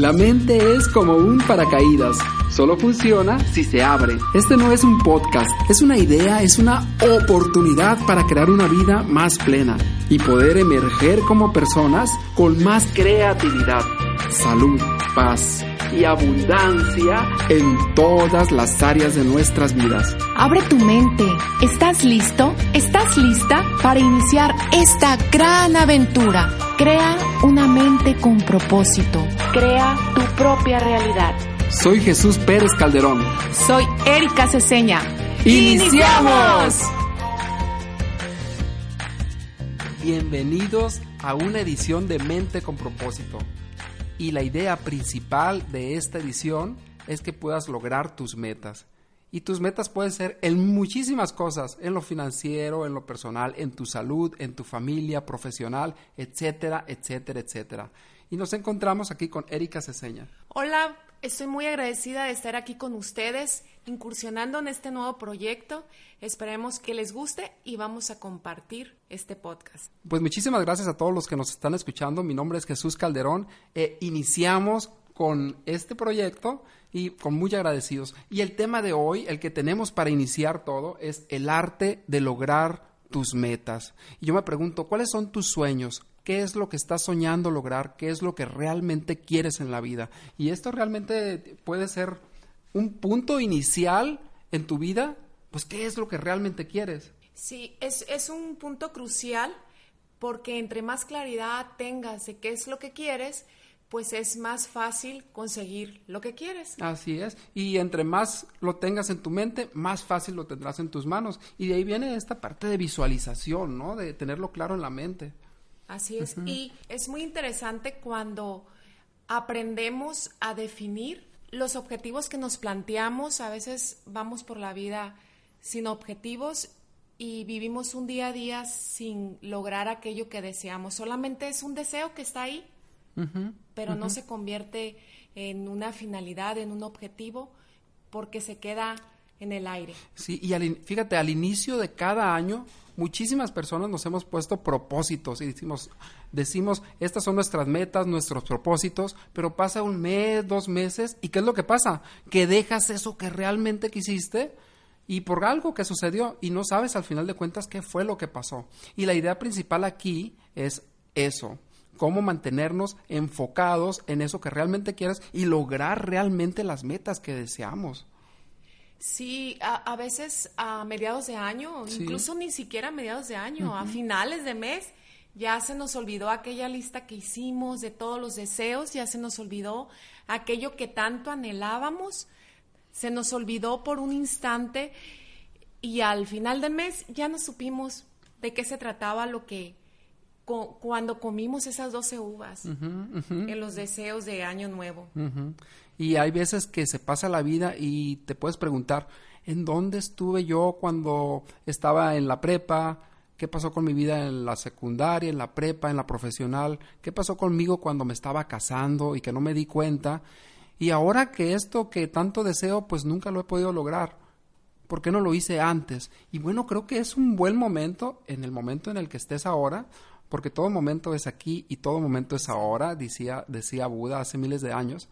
La mente es como un paracaídas. Solo funciona si se abre. Este no es un podcast, es una idea, es una oportunidad para crear una vida más plena y poder emerger como personas con más creatividad, salud, paz y abundancia en todas las áreas de nuestras vidas. Abre tu mente. ¿Estás listo? ¿Estás lista para iniciar esta gran aventura? Crea una mente con propósito. Crea tu propia realidad. Soy Jesús Pérez Calderón. Soy Erika Ceseña. ¡Iniciamos! Bienvenidos a una edición de Mente con propósito. Y la idea principal de esta edición es que puedas lograr tus metas. Y tus metas pueden ser en muchísimas cosas, en lo financiero, en lo personal, en tu salud, en tu familia, profesional, etcétera, etcétera, etcétera. Y nos encontramos aquí con Erika Ceseña. Hola, estoy muy agradecida de estar aquí con ustedes, incursionando en este nuevo proyecto. Esperemos que les guste y vamos a compartir este podcast. Pues muchísimas gracias a todos los que nos están escuchando. Mi nombre es Jesús Calderón. Eh, iniciamos con este proyecto y con muy agradecidos. Y el tema de hoy, el que tenemos para iniciar todo, es el arte de lograr tus metas. Y yo me pregunto, ¿cuáles son tus sueños? ¿Qué es lo que estás soñando lograr? ¿Qué es lo que realmente quieres en la vida? Y esto realmente puede ser un punto inicial en tu vida. Pues, ¿qué es lo que realmente quieres? Sí, es, es un punto crucial porque entre más claridad tengas de qué es lo que quieres, pues es más fácil conseguir lo que quieres. Así es. Y entre más lo tengas en tu mente, más fácil lo tendrás en tus manos. Y de ahí viene esta parte de visualización, ¿no? De tenerlo claro en la mente. Así es. Y es muy interesante cuando aprendemos a definir los objetivos que nos planteamos. A veces vamos por la vida sin objetivos y vivimos un día a día sin lograr aquello que deseamos. Solamente es un deseo que está ahí pero no se convierte en una finalidad, en un objetivo, porque se queda en el aire. Sí, y fíjate, al inicio de cada año, muchísimas personas nos hemos puesto propósitos y decimos, decimos, estas son nuestras metas, nuestros propósitos, pero pasa un mes, dos meses, ¿y qué es lo que pasa? Que dejas eso que realmente quisiste y por algo que sucedió y no sabes al final de cuentas qué fue lo que pasó. Y la idea principal aquí es eso, cómo mantenernos enfocados en eso que realmente quieres y lograr realmente las metas que deseamos. Sí, a, veces a mediados de año, incluso ni siquiera a mediados de año, a finales de mes, ya se nos olvidó aquella lista que hicimos de todos los deseos, ya se nos olvidó aquello que tanto anhelábamos, se nos olvidó por un instante y al final del mes ya no supimos de qué se trataba lo que cuando comimos esas 12 uvas en los deseos de Año Nuevo. Y hay veces que se pasa la vida y te puedes preguntar, ¿en dónde estuve yo cuando estaba en la prepa? ¿Qué pasó con mi vida en la secundaria, en la prepa, en la profesional? ¿Qué pasó conmigo cuando me estaba casando y que no me di cuenta? Y ahora que esto que tanto deseo, pues nunca lo he podido lograr. ¿Por qué no lo hice antes? Y bueno, creo que es un buen momento, en el momento en el que estés ahora, porque todo momento es aquí y todo momento es ahora, decía, decía Buda hace miles de años,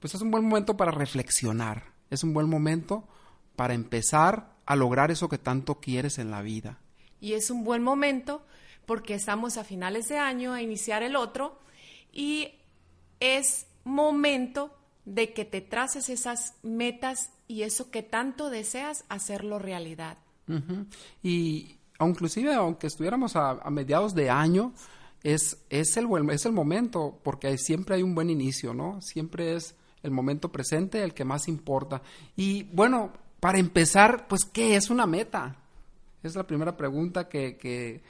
pues es un buen momento para reflexionar, es un buen momento para empezar a lograr eso que tanto quieres en la vida. Y es un buen momento porque estamos a finales de año a iniciar el otro y es momento de que te traces esas metas y eso que tanto deseas hacerlo realidad. Y inclusive aunque estuviéramos a, mediados de año, es, es, el, es el momento, porque siempre hay un buen inicio, ¿no? Siempre es el momento presente el que más importa. Y bueno, para empezar, pues, ¿qué es una meta? Es la primera pregunta que, que,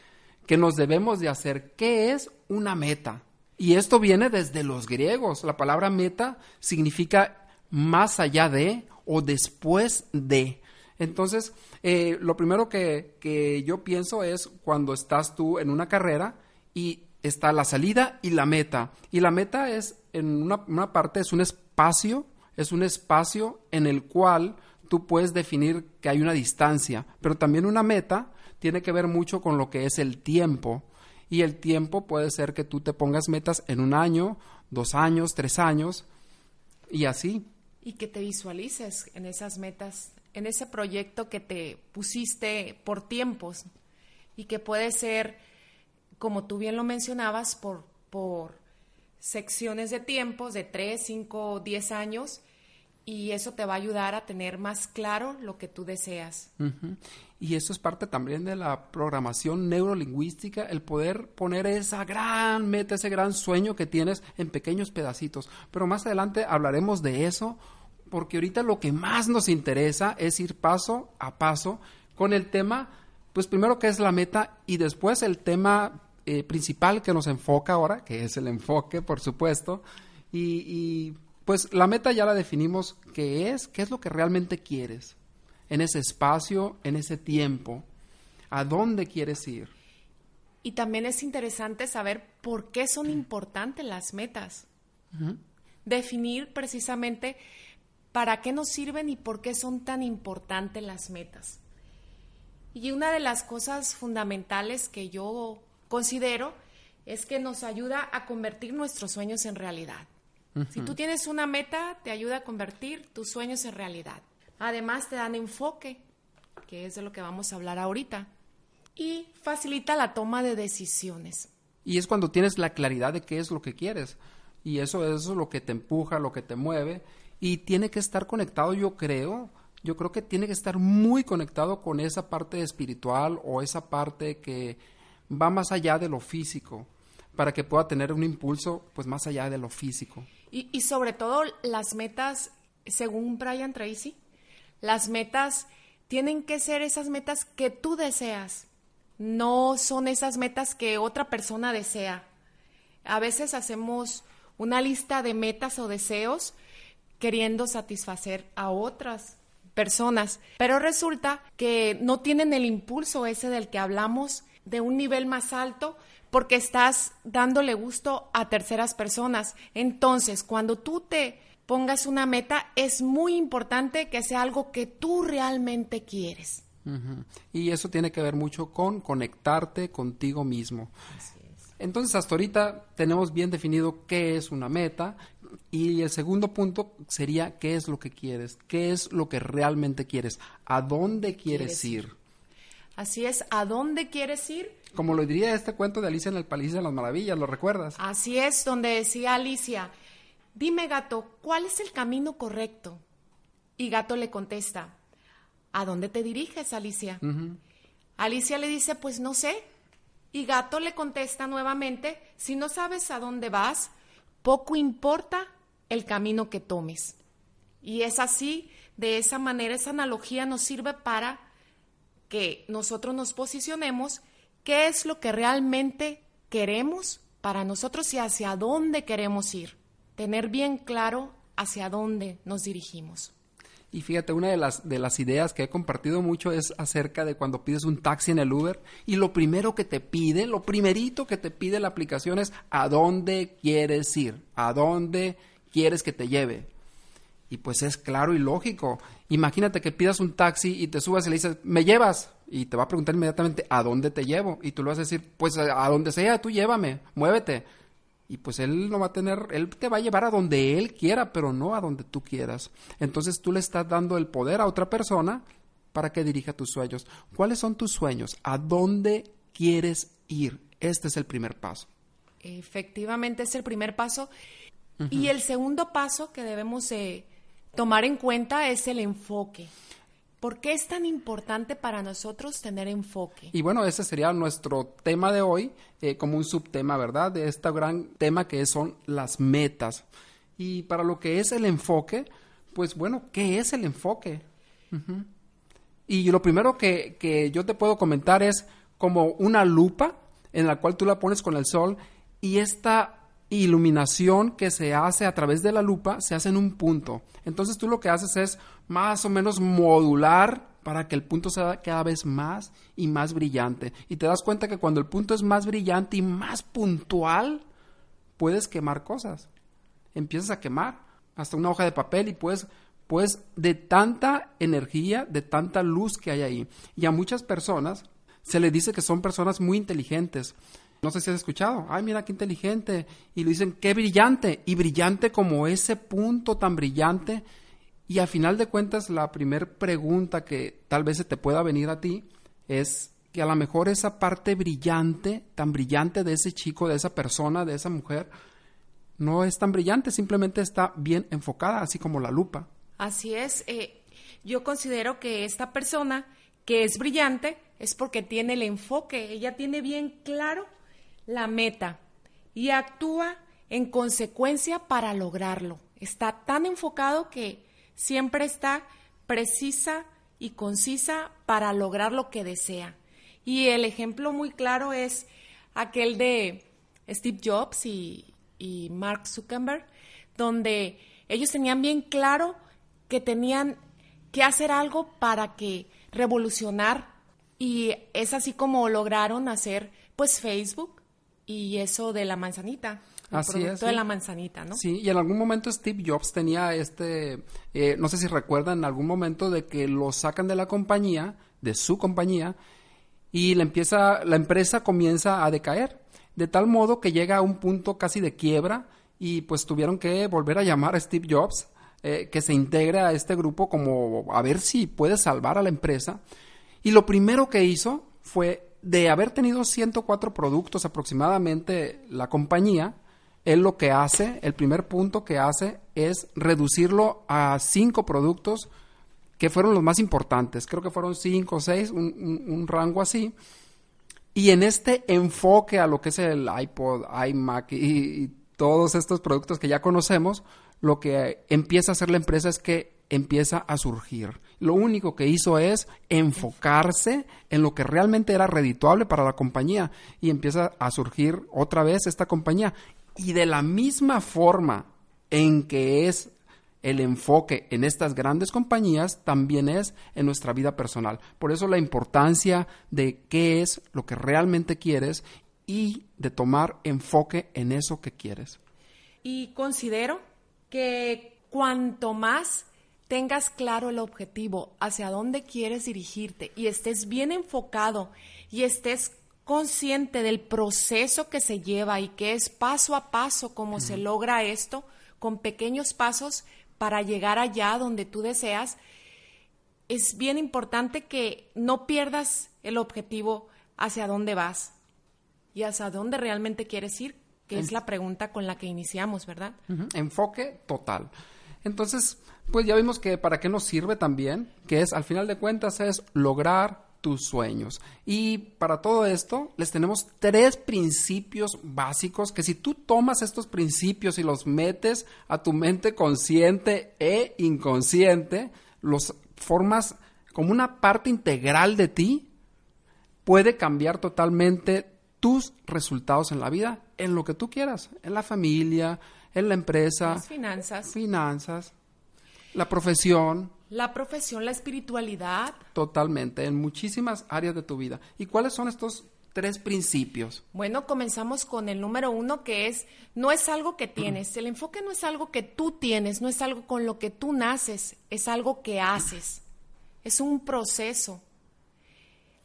que nos debemos de hacer. ¿Qué es una meta? Y esto viene desde los griegos. La palabra meta significa más allá de o después de. Entonces, eh, lo primero que, que, yo pienso es cuando estás tú en una carrera y está la salida y la meta. Y la meta es, en una, una parte, es un espacio, es un espacio en el cual tú puedes definir que hay una distancia, pero también una meta tiene que ver mucho con lo que es el tiempo. Y el tiempo puede ser que tú te pongas metas en un año, dos años, tres años, y así. Y que te visualices en esas metas, en ese proyecto que te pusiste por tiempos y que puede ser, como tú bien lo mencionabas, por, por secciones de tiempos de tres, cinco, diez años y eso te va a ayudar a tener más claro lo que tú deseas. Y eso es parte también de la programación neurolingüística, el poder poner esa gran meta, ese gran sueño que tienes en pequeños pedacitos. Pero más adelante hablaremos de eso, porque ahorita lo que más nos interesa es ir paso a paso con el tema, pues primero que es la meta y después el tema eh, principal que nos enfoca ahora, que es el enfoque, por supuesto, y, y pues la meta ya la definimos qué es, qué es lo que realmente quieres en ese espacio, en ese tiempo, a dónde quieres ir. Y también es interesante saber por qué son importantes las metas. Definir precisamente para qué nos sirven y por qué son tan importantes las metas. Y una de las cosas fundamentales que yo considero es que nos ayuda a convertir nuestros sueños en realidad. Si tú tienes una meta, te ayuda a convertir tus sueños en realidad. Además, te dan enfoque, que es de lo que vamos a hablar ahorita, y facilita la toma de decisiones. Y es cuando tienes la claridad de qué es lo que quieres. Y eso, eso es lo que te empuja, lo que te mueve. Y tiene que estar conectado, yo creo, yo creo que tiene que estar muy conectado con esa parte espiritual o esa parte que va más allá de lo físico para que pueda tener un impulso pues más allá de lo físico. Y, sobre todo las metas, según Brian Tracy, las metas tienen que ser esas metas que tú deseas, no son esas metas que otra persona desea. A veces hacemos una lista de metas o deseos queriendo satisfacer a otras personas, pero resulta que no tienen el impulso ese del que hablamos de un nivel más alto porque estás dándole gusto a terceras personas. Entonces, cuando tú te pongas una meta, es muy importante que sea algo que tú realmente quieres. Y eso tiene que ver mucho con conectarte contigo mismo. Entonces, hasta ahorita tenemos bien definido qué es una meta y el segundo punto sería qué es lo que quieres, qué es lo que realmente quieres, a dónde quieres, ir? ir. Así es, ¿a dónde quieres ir? Como lo diría este cuento de Alicia en el País de las Maravillas, ¿lo recuerdas? Así es, donde decía Alicia, dime gato, ¿cuál es el camino correcto? Y gato le contesta, ¿a dónde te diriges, Alicia? Alicia le dice, pues no sé. Y gato le contesta nuevamente, si no sabes a dónde vas, poco importa el camino que tomes. Y es así, de esa manera, esa analogía nos sirve para que nosotros nos posicionemos qué es lo que realmente queremos para nosotros y hacia dónde queremos ir. Tener bien claro hacia dónde nos dirigimos. Y fíjate, una de las, de las ideas que he compartido mucho es acerca de cuando pides un taxi en el Uber y lo primero que te pide, lo primerito que te pide la aplicación es a dónde quieres ir, a dónde quieres que te lleve. Y pues es claro y lógico. Imagínate que pidas un taxi y te subas y le dices, ¿me llevas? Y te va a preguntar inmediatamente, ¿a dónde te llevo? Y tú le vas a decir, pues a, donde sea, tú llévame, muévete. Y pues él no va a tener, él te va a llevar a donde él quiera, pero no a donde tú quieras. Entonces tú le estás dando el poder a otra persona para que dirija tus sueños. ¿Cuáles son tus sueños? ¿A dónde quieres ir? Este es el primer paso. Efectivamente es el primer paso. Y el segundo paso que debemos de tomar en cuenta es el enfoque. ¿Por qué es tan importante para nosotros tener enfoque? Y bueno, ese sería nuestro tema de hoy, eh, como un subtema, ¿verdad? De este gran tema que son las metas. Y para lo que es el enfoque, pues bueno, ¿qué es el enfoque? Y lo primero que, que yo te puedo comentar es como una lupa en la cual tú la pones con el sol y esta iluminación que se hace a través de la lupa se hace en un punto. Entonces tú lo que haces es más o menos modular para que el punto sea cada vez más y más brillante. Y te das cuenta que cuando el punto es más brillante y más puntual, puedes quemar cosas. Empiezas a quemar hasta una hoja de papel y puedes, pues, de tanta energía, de tanta luz que hay ahí. Y a muchas personas se le dice que son personas muy inteligentes. No sé si has escuchado. Ay, mira qué inteligente. Y le dicen, qué brillante. Y brillante como ese punto tan brillante y a final de cuentas, la primera pregunta que tal vez se te pueda venir a ti es que a lo mejor esa parte brillante, tan brillante de ese chico, de esa persona, de esa mujer, no es tan brillante, simplemente está bien enfocada, así como la lupa. Así es. Eh, yo considero que esta persona que es brillante es porque tiene el enfoque, ella tiene bien claro la meta y actúa en consecuencia para lograrlo. Está tan enfocado que siempre está precisa y concisa para lograr lo que desea. Y el ejemplo muy claro es aquel de Steve Jobs y, Mark Zuckerberg, donde ellos tenían bien claro que tenían que hacer algo para que revolucionar y es así como lograron hacer pues Facebook y eso de la manzanita. Así producto de la manzanita, ¿no? Sí, y en algún momento Steve Jobs tenía este, eh, no sé si recuerdan, en algún momento de que lo sacan de la compañía, de su compañía, y la, empieza, la empresa comienza a decaer, de tal modo que llega a un punto casi de quiebra y pues tuvieron que volver a llamar a Steve Jobs, eh, que se integre a este grupo como a ver si puede salvar a la empresa. Y lo primero que hizo fue de haber tenido 104 productos aproximadamente la compañía, él lo que hace, el primer punto que hace es reducirlo a cinco productos que fueron los más importantes. Creo que fueron cinco o seis, un, rango así. Y en este enfoque a lo que es el iPod, iMac y, todos estos productos que ya conocemos, lo que empieza a hacer la empresa es que empieza a surgir. Lo único que hizo es enfocarse en lo que realmente era redituable para la compañía y empieza a surgir otra vez esta compañía. Y de la misma forma en que es el enfoque en estas grandes compañías también es en nuestra vida personal. Por eso la importancia de qué es lo que realmente quieres y de tomar enfoque en eso que quieres. Y considero que cuanto más tengas claro el objetivo, hacia dónde quieres dirigirte y estés bien enfocado y estés consciente del proceso que se lleva y que es paso a paso como se logra esto, con pequeños pasos para llegar allá donde tú deseas, es bien importante que no pierdas el objetivo hacia dónde vas y hacia dónde realmente quieres ir, que es la pregunta con la que iniciamos, ¿verdad? Enfoque total. Entonces, pues ya vimos que para qué nos sirve también, que es al final de cuentas es lograr tus sueños. Y para todo esto les tenemos tres principios básicos que si tú tomas estos principios y los metes a tu mente consciente e inconsciente, los formas como una parte integral de ti, puede cambiar totalmente tus resultados en la vida, en lo que tú quieras, en la familia, en la empresa, finanzas, finanzas, la profesión, la profesión, la espiritualidad. Totalmente, en muchísimas áreas de tu vida. ¿Y cuáles son estos tres principios? Bueno, comenzamos con el número uno que es, no es algo que tienes, el enfoque no es algo que tú tienes, no es algo con lo que tú naces, es algo que haces, es un proceso.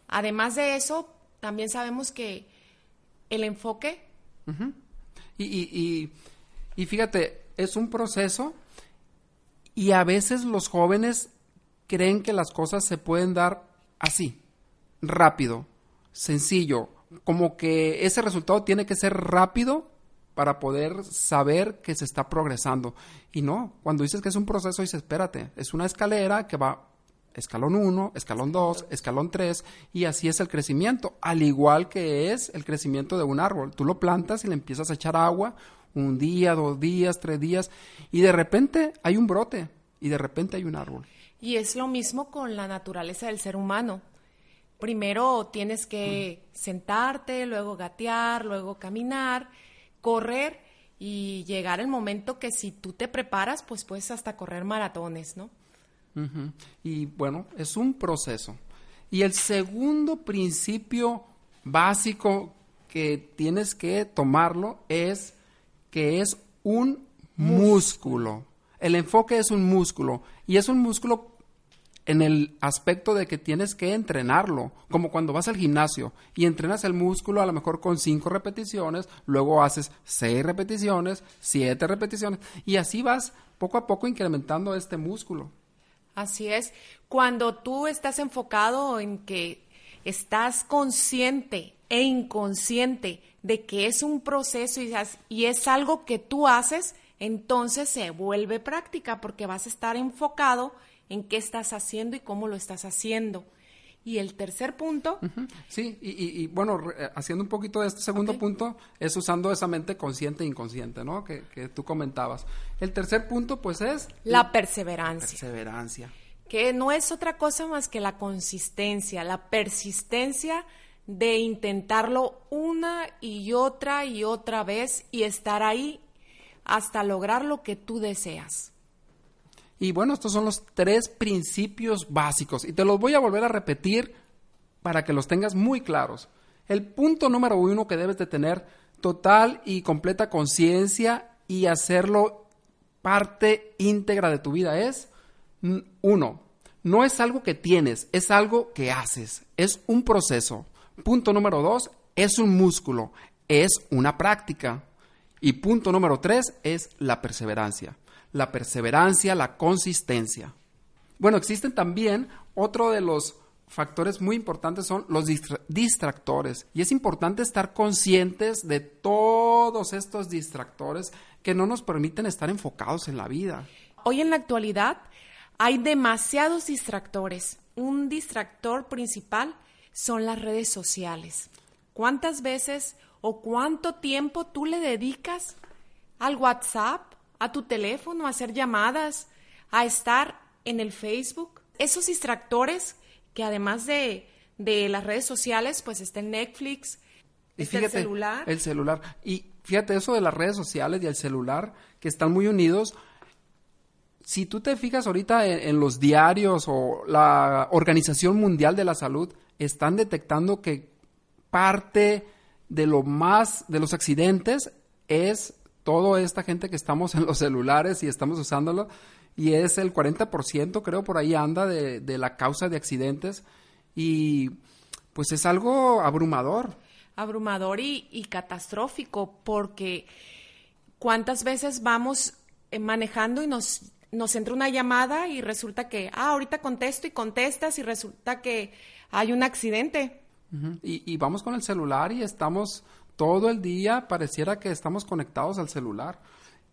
Además de eso, también sabemos que el enfoque... y, y, y fíjate, es un proceso y a veces los jóvenes creen que las cosas se pueden dar así, rápido, sencillo, como que ese resultado tiene que ser rápido para poder saber que se está progresando. Y no, cuando dices que es un proceso, dices, espérate, es una escalera que va escalón 1, escalón 2, escalón 3, y así es el crecimiento, al igual que es el crecimiento de un árbol. Tú lo plantas y le empiezas a echar agua un día, dos días, tres días, y de repente hay un brote, y de repente hay un árbol. Y es lo mismo con la naturaleza del ser humano. Primero tienes que sentarte, luego gatear, luego caminar, correr y llegar el momento que si tú te preparas, pues puedes hasta correr maratones, ¿no? Y bueno, es un proceso. Y el segundo principio básico que tienes que tomarlo es que es un músculo. El enfoque es un músculo y es un músculo en el aspecto de que tienes que entrenarlo, como cuando vas al gimnasio y entrenas el músculo a lo mejor con cinco repeticiones, luego haces seis repeticiones, siete repeticiones y así vas poco a poco incrementando este músculo. Así es, cuando tú estás enfocado en que estás consciente e inconsciente de que es un proceso y, y es algo que tú haces, entonces se vuelve práctica porque vas a estar enfocado en qué estás haciendo y cómo lo estás haciendo. Y el tercer punto. Sí, y, bueno, eh, haciendo un poquito de este segundo punto, es usando esa mente consciente e inconsciente, ¿no? Que, que tú comentabas. El tercer punto, pues es. La perseverancia. perseverancia. Que no es otra cosa más que la consistencia, la persistencia de intentarlo una y otra y otra vez y estar ahí hasta lograr lo que tú deseas. Y bueno, estos son los tres principios básicos y te los voy a volver a repetir para que los tengas muy claros. El punto número uno que debes de tener total y completa conciencia y hacerlo parte íntegra de tu vida es, uno, no es algo que tienes, es algo que haces, es un proceso. Punto número dos, es un músculo, es una práctica. Y punto número tres es la perseverancia. La perseverancia, la consistencia. Bueno, existen también otro de los factores muy importantes son los distractores. Y es importante estar conscientes de todos estos distractores que no nos permiten estar enfocados en la vida. Hoy en la actualidad hay demasiados distractores. Un distractor principal son las redes sociales. ¿Cuántas veces o cuánto tiempo tú le dedicas al WhatsApp, a tu teléfono, a hacer llamadas, a estar en el Facebook? Esos distractores que además de, las redes sociales, pues está el Netflix, está el celular. El celular. Y fíjate eso de las redes sociales y el celular, que están muy unidos. Si tú te fijas ahorita en los diarios o la Organización Mundial de la Salud, están detectando que parte de lo más de los accidentes es toda esta gente que estamos en los celulares y estamos usándolo y es el 40% creo por ahí anda de, de la causa de accidentes y pues es algo abrumador. Abrumador y, y catastrófico porque cuántas veces vamos eh, manejando y nos nos entra una llamada y resulta que, ah, ahorita contesto y contestas y resulta que hay un accidente. y, vamos con el celular y estamos todo el día, pareciera que estamos conectados al celular.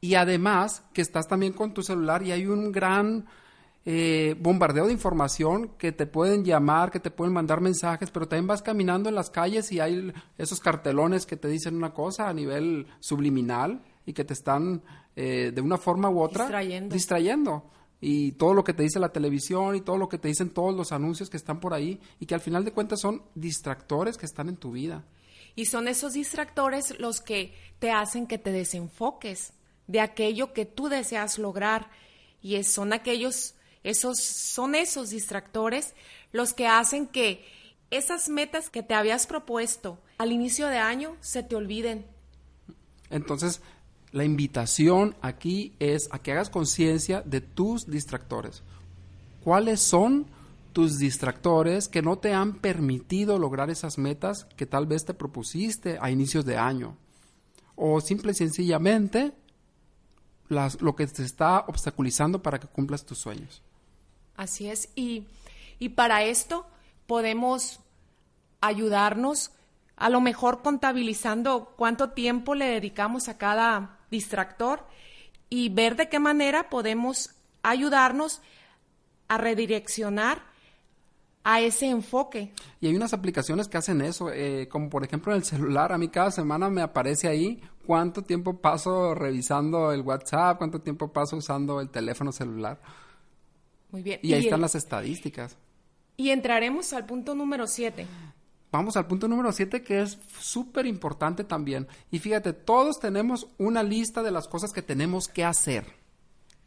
Y además que estás también con tu celular y hay un gran eh, bombardeo de información que te pueden llamar, que te pueden mandar mensajes, pero también vas caminando en las calles y hay esos cartelones que te dicen una cosa a nivel subliminal y que te están eh, de una forma u otra distrayendo y todo lo que te dice la televisión y todo lo que te dicen todos los anuncios que están por ahí y que al final de cuentas son distractores que están en tu vida. Y son esos distractores los que te hacen que te desenfoques de aquello que tú deseas lograr y son aquellos esos son esos distractores los que hacen que esas metas que te habías propuesto al inicio de año se te olviden. Entonces, la invitación aquí es a que hagas conciencia de tus distractores. ¿Cuáles son tus distractores que no te han permitido lograr esas metas que tal vez te propusiste a inicios de año? O simple y sencillamente lo que te está obstaculizando para que cumplas tus sueños. Así es. Y, y para esto podemos ayudarnos a lo mejor contabilizando cuánto tiempo le dedicamos a cada distractor y ver de qué manera podemos ayudarnos a redireccionar a ese enfoque. Y hay unas aplicaciones que hacen eso, eh, como por ejemplo en el celular, a mí cada semana me aparece ahí cuánto tiempo paso revisando el WhatsApp, cuánto tiempo paso usando el teléfono celular. Muy bien. Y, ahí están las estadísticas. Y entraremos al punto número 7. Vamos al punto número 7 que es súper importante también. Y fíjate, todos tenemos una lista de las cosas que tenemos que hacer.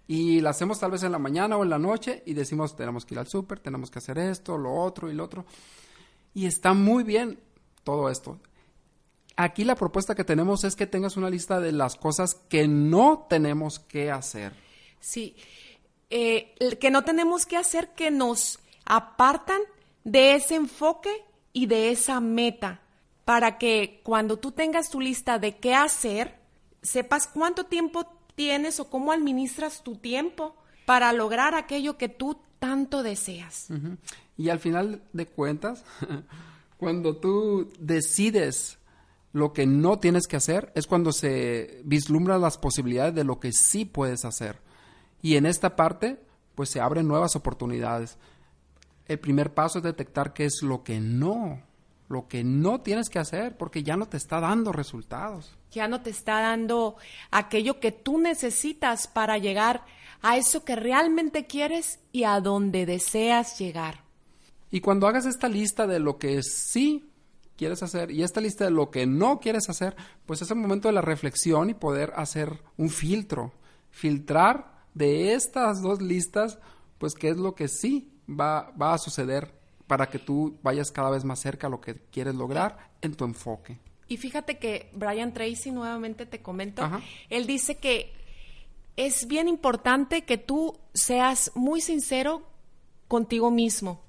Y la hacemos tal vez en la mañana o en la noche y decimos, tenemos que ir al súper, tenemos que hacer esto, lo otro y lo otro. Y está muy bien todo esto. Aquí la propuesta que tenemos es que tengas una lista de las cosas que no tenemos que hacer. Sí, eh, que no tenemos que hacer que nos apartan de ese enfoque y de esa meta para que cuando tú tengas tu lista de qué hacer, sepas cuánto tiempo tienes o cómo administras tu tiempo para lograr aquello que tú tanto deseas. Y al final de cuentas, cuando tú decides lo que no tienes que hacer, es cuando se vislumbran las posibilidades de lo que sí puedes hacer. Y en esta parte, pues se abren nuevas oportunidades. El primer paso es detectar qué es lo que no, lo que no tienes que hacer, porque ya no te está dando resultados. Ya no te está dando aquello que tú necesitas para llegar a eso que realmente quieres y a donde deseas llegar. Y cuando hagas esta lista de lo que sí quieres hacer y esta lista de lo que no quieres hacer, pues es el momento de la reflexión y poder hacer un filtro, filtrar de estas dos listas, pues qué es lo que sí va, va a suceder para que tú vayas cada vez más cerca a lo que quieres lograr en tu enfoque. Y fíjate que Brian Tracy, nuevamente te comento, él dice que es bien importante que tú seas muy sincero contigo mismo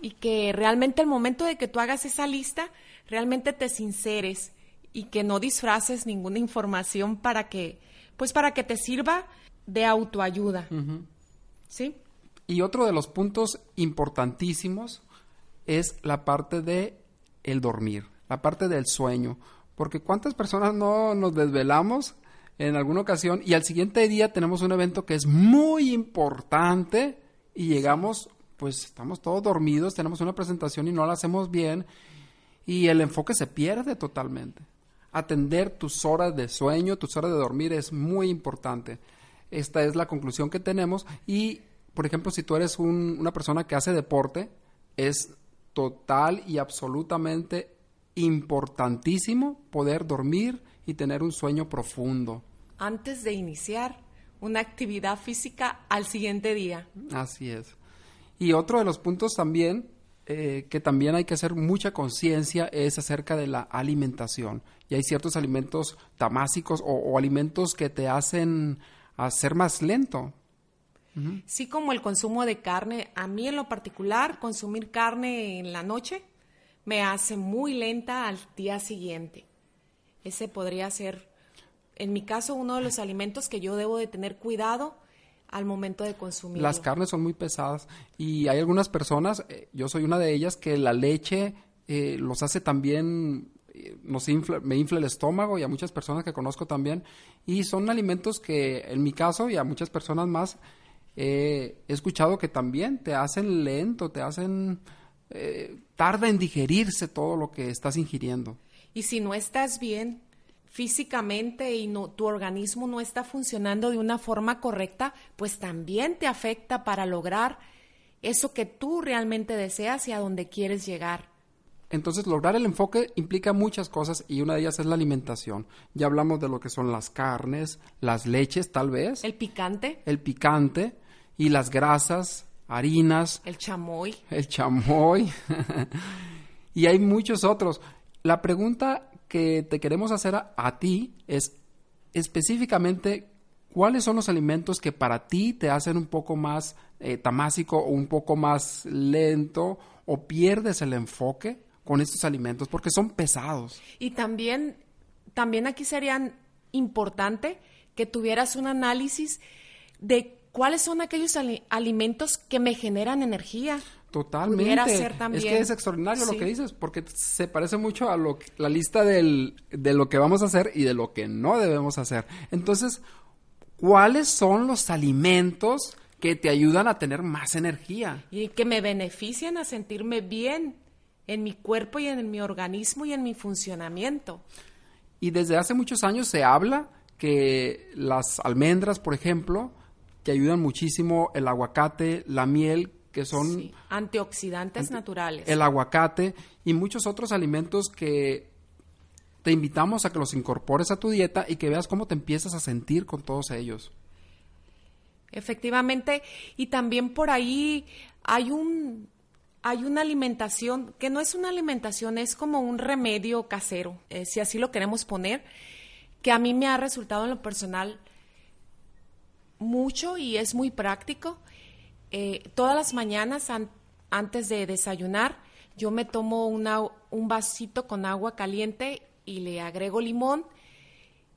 y que realmente el momento de que tú hagas esa lista, realmente te sinceres y que no disfraces ninguna información para que, pues para que te sirva de autoayuda. ¿Sí? Y otro de los puntos importantísimos es la parte de el dormir, la parte del sueño, porque cuántas personas no nos desvelamos en alguna ocasión y al siguiente día tenemos un evento que es muy importante y llegamos, pues estamos todos dormidos, tenemos una presentación y no la hacemos bien y el enfoque se pierde totalmente. Atender tus horas de sueño, tus horas de dormir es muy importante. Esta es la conclusión que tenemos y, por ejemplo, si tú eres una persona que hace deporte, es total y absolutamente importantísimo poder dormir y tener un sueño profundo. Antes de iniciar una actividad física al siguiente día. Así es. Y otro de los puntos también eh, que también hay que hacer mucha conciencia es acerca de la alimentación. Y hay ciertos alimentos tamásicos o alimentos que te hacen a ser más lento. Sí, como el consumo de carne. A mí en lo particular, consumir carne en la noche me hace muy lenta al día siguiente. Ese podría ser, en mi caso, uno de los alimentos que yo debo de tener cuidado al momento de consumir. Las carnes son muy pesadas y hay algunas personas, eh, yo soy una de ellas, que la leche eh, los hace también nos me infla el estómago y a muchas personas que conozco también. Y son alimentos que en mi caso y a muchas personas más he escuchado que también te hacen lento, te hacen... Eh, tarda en digerirse todo lo que estás ingiriendo. Y si no estás bien físicamente y no, tu organismo no está funcionando de una forma correcta, pues también te afecta para lograr eso que tú realmente deseas y a donde quieres llegar. Entonces, lograr el enfoque implica muchas cosas y una de ellas es la alimentación. Ya hablamos de lo que son las carnes, las leches, tal vez. El picante. El picante y las grasas, harinas. El chamoy. El chamoy. y hay muchos otros. La pregunta que te queremos hacer a, ti es específicamente cuáles son los alimentos que para ti te hacen un poco más eh, tamásico o un poco más lento o pierdes el enfoque con estos alimentos porque son pesados. Y también, también aquí sería importante que tuvieras un análisis de cuáles son aquellos alimentos que me generan energía. Totalmente. Ser también. Es que es extraordinario lo que dices, porque se parece mucho a lo, la lista del, de lo que vamos a hacer y de lo que no debemos hacer. Entonces, ¿cuáles son los alimentos que te ayudan a tener más energía? Y que me benefician a sentirme bien en mi cuerpo y en mi organismo y en mi funcionamiento. Y desde hace muchos años se habla que las almendras, por ejemplo, que ayudan muchísimo, el aguacate, la miel, que son Sí, Antioxidantes naturales. el aguacate y muchos otros alimentos que te invitamos a que los incorpores a tu dieta y que veas cómo te empiezas a sentir con todos ellos. Efectivamente, y también por ahí hay un hay una alimentación que no es una alimentación, es como un remedio casero, eh, si así lo queremos poner, que a mí me ha resultado en lo personal mucho y es muy práctico. Eh, todas las mañanas an- antes de desayunar, yo me tomo un vasito con agua caliente y le agrego limón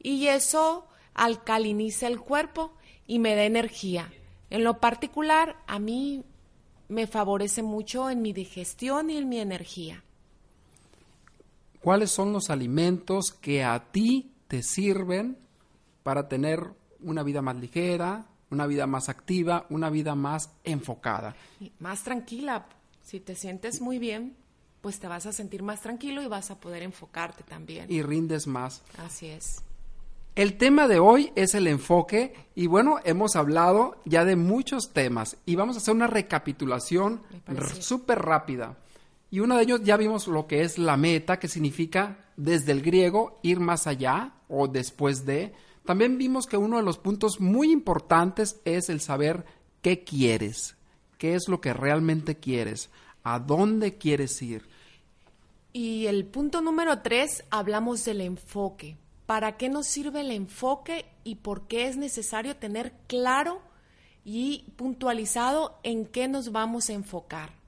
y eso alcaliniza el cuerpo y me da energía. En lo particular, a mí me favorece mucho en mi digestión y en mi energía. ¿Cuáles son los alimentos que a ti te sirven para tener una vida más ligera, una vida más activa, una vida más enfocada? Y más tranquila, si te sientes muy bien, pues te vas a sentir más tranquilo y vas a poder enfocarte también. Y rindes más. Así es. El tema de hoy es el enfoque y bueno, hemos hablado ya de muchos temas y vamos a hacer una recapitulación súper rápida. Y uno de ellos ya vimos lo que es la meta, que significa desde el griego ir más allá o después de. También vimos que uno de los puntos muy importantes es el saber qué quieres, qué es lo que realmente quieres, a dónde quieres ir. Y el punto número tres, hablamos del enfoque. ¿Para qué nos sirve el enfoque y por qué es necesario tener claro y puntualizado en qué nos vamos a enfocar?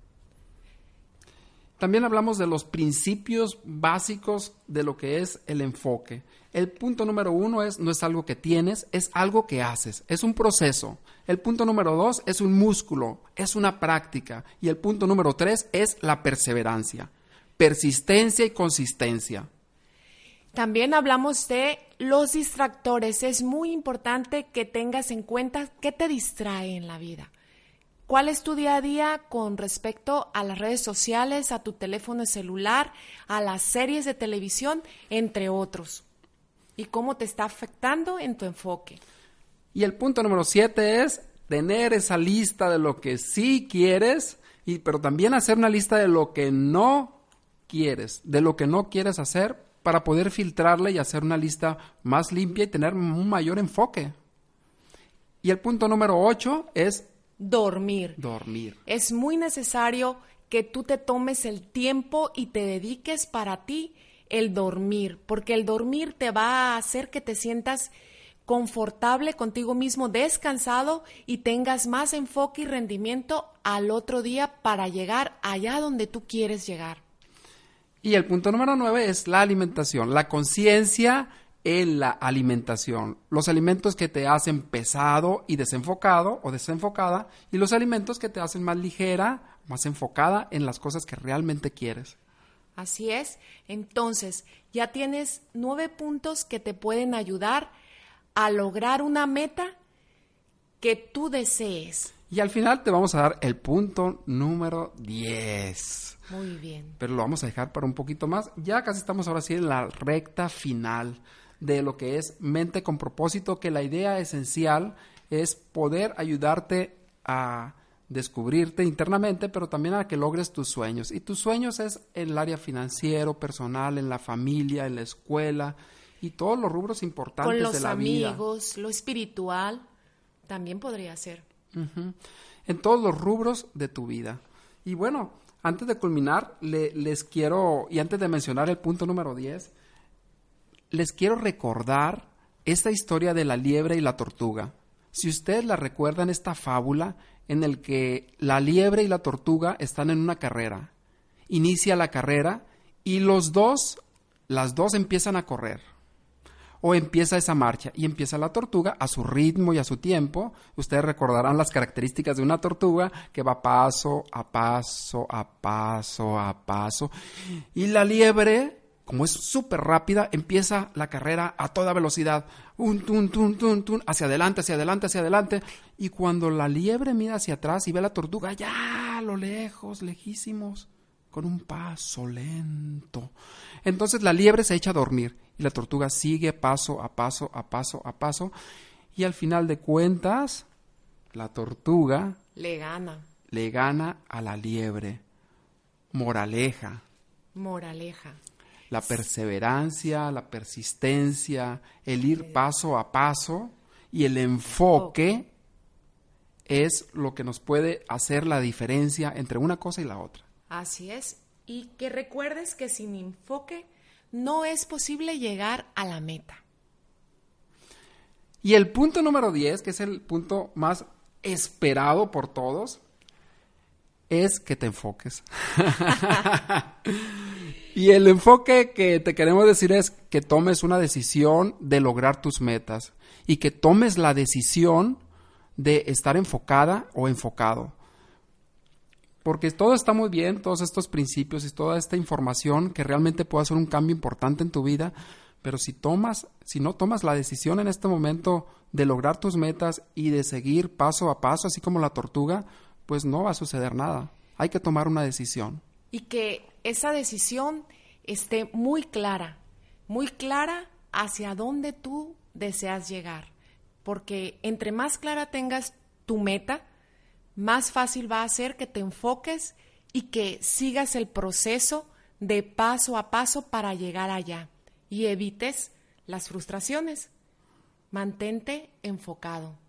También hablamos de los principios básicos de lo que es el enfoque. El punto número uno es, no es algo que tienes, es algo que haces, es un proceso. El punto número dos es un músculo, es una práctica. Y el punto número tres es la perseverancia, persistencia y consistencia. También hablamos de los distractores. Es muy importante que tengas en cuenta qué te distrae en la vida. ¿Cuál es tu día a día con respecto a las redes sociales, a tu teléfono celular, a las series de televisión, entre otros? ¿Y cómo te está afectando en tu enfoque? Y el punto número siete es tener esa lista de lo que sí quieres, y, pero también hacer una lista de lo que no quieres, de lo que no quieres hacer, para poder filtrarle y hacer una lista más limpia y tener un mayor enfoque. Y el punto número ocho es Dormir. dormir. Es muy necesario que tú te tomes el tiempo y te dediques para ti el dormir, porque el dormir te va a hacer que te sientas confortable contigo mismo, descansado y tengas más enfoque y rendimiento al otro día para llegar allá donde tú quieres llegar. Y el punto número nueve es la alimentación, la conciencia en la alimentación. Los alimentos que te hacen pesado y desenfocado o desenfocada y los alimentos que te hacen más ligera, más enfocada en las cosas que realmente quieres. Así es. Entonces, ya tienes nueve puntos que te pueden ayudar a lograr una meta que tú desees. Y al final te vamos a dar el punto número 10. Muy bien. Pero lo vamos a dejar para un poquito más. Ya casi estamos ahora sí en la recta final de lo que es mente con propósito, que la idea esencial es poder ayudarte a descubrirte internamente, pero también a que logres tus sueños. Y tus sueños es en el área financiero, personal, en la familia, en la escuela y todos los rubros importantes Con los de la vida. amigos, lo espiritual, también podría ser. En todos los rubros de tu vida. Y bueno, antes de culminar, le- les quiero, y antes de mencionar el punto número 10, les quiero recordar esta historia de la liebre y la tortuga. Si ustedes la recuerdan, esta fábula en el que la liebre y la tortuga están en una carrera. Inicia la carrera y los dos, las dos empiezan a correr o empieza esa marcha y empieza la tortuga a su ritmo y a su tiempo. Ustedes recordarán las características de una tortuga que va paso a paso, a paso, a paso. Y la liebre, como es súper rápida, empieza la carrera a toda velocidad. Un, tun, tun, tun, tun, hacia adelante, hacia adelante, hacia adelante. Y cuando la liebre mira hacia atrás y ve a la tortuga, ya a lo lejos, lejísimos con un paso lento. Entonces la liebre se echa a dormir y la tortuga sigue paso a paso, a paso, a paso. Y al final de cuentas, la tortuga le gana. Le gana a la liebre. Moraleja. Moraleja. La perseverancia, la persistencia, el ir paso a paso y el enfoque es lo que nos puede hacer la diferencia entre una cosa y la otra. Así es. Y que recuerdes que sin enfoque no es posible llegar a la meta. Y el punto número 10, que es el punto más esperado por todos, es que te enfoques. y el enfoque que te queremos decir es que tomes una decisión de lograr tus metas y que tomes la decisión de estar enfocada o enfocado. Porque todo está muy bien, todos estos principios y toda esta información que realmente puede hacer un cambio importante en tu vida, pero si tomas, si no tomas la decisión en este momento de lograr tus metas y de seguir paso a paso, así como la tortuga, pues no va a suceder nada. Hay que tomar una decisión. Y que esa decisión esté muy clara, muy clara hacia dónde tú deseas llegar. Porque entre más clara tengas tu meta, más fácil va a ser que te enfoques y que sigas el proceso de paso a paso para llegar allá y evites las frustraciones. Mantente enfocado.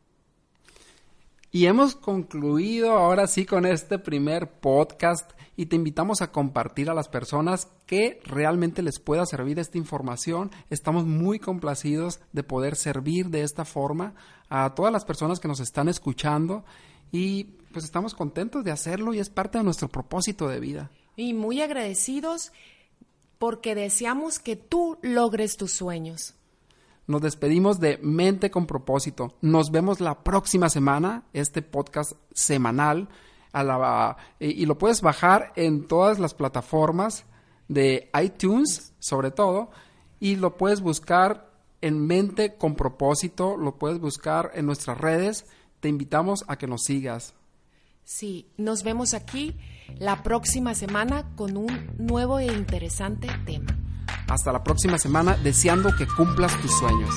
Y hemos concluido ahora sí con este primer podcast y te invitamos a compartir a las personas que realmente les pueda servir esta información. Estamos muy complacidos de poder servir de esta forma a todas las personas que nos están escuchando y pues estamos contentos de hacerlo y es parte de nuestro propósito de vida. Y muy agradecidos porque deseamos que tú logres tus sueños. Nos despedimos de Mente con propósito. Nos vemos la próxima semana, este podcast semanal, y lo puedes bajar en todas las plataformas de iTunes, sobre todo, y lo puedes buscar en Mente con propósito, lo puedes buscar en nuestras redes. Te invitamos a que nos sigas. Sí, nos vemos aquí la próxima semana con un nuevo e interesante tema. Hasta la próxima semana, deseando que cumplas tus sueños.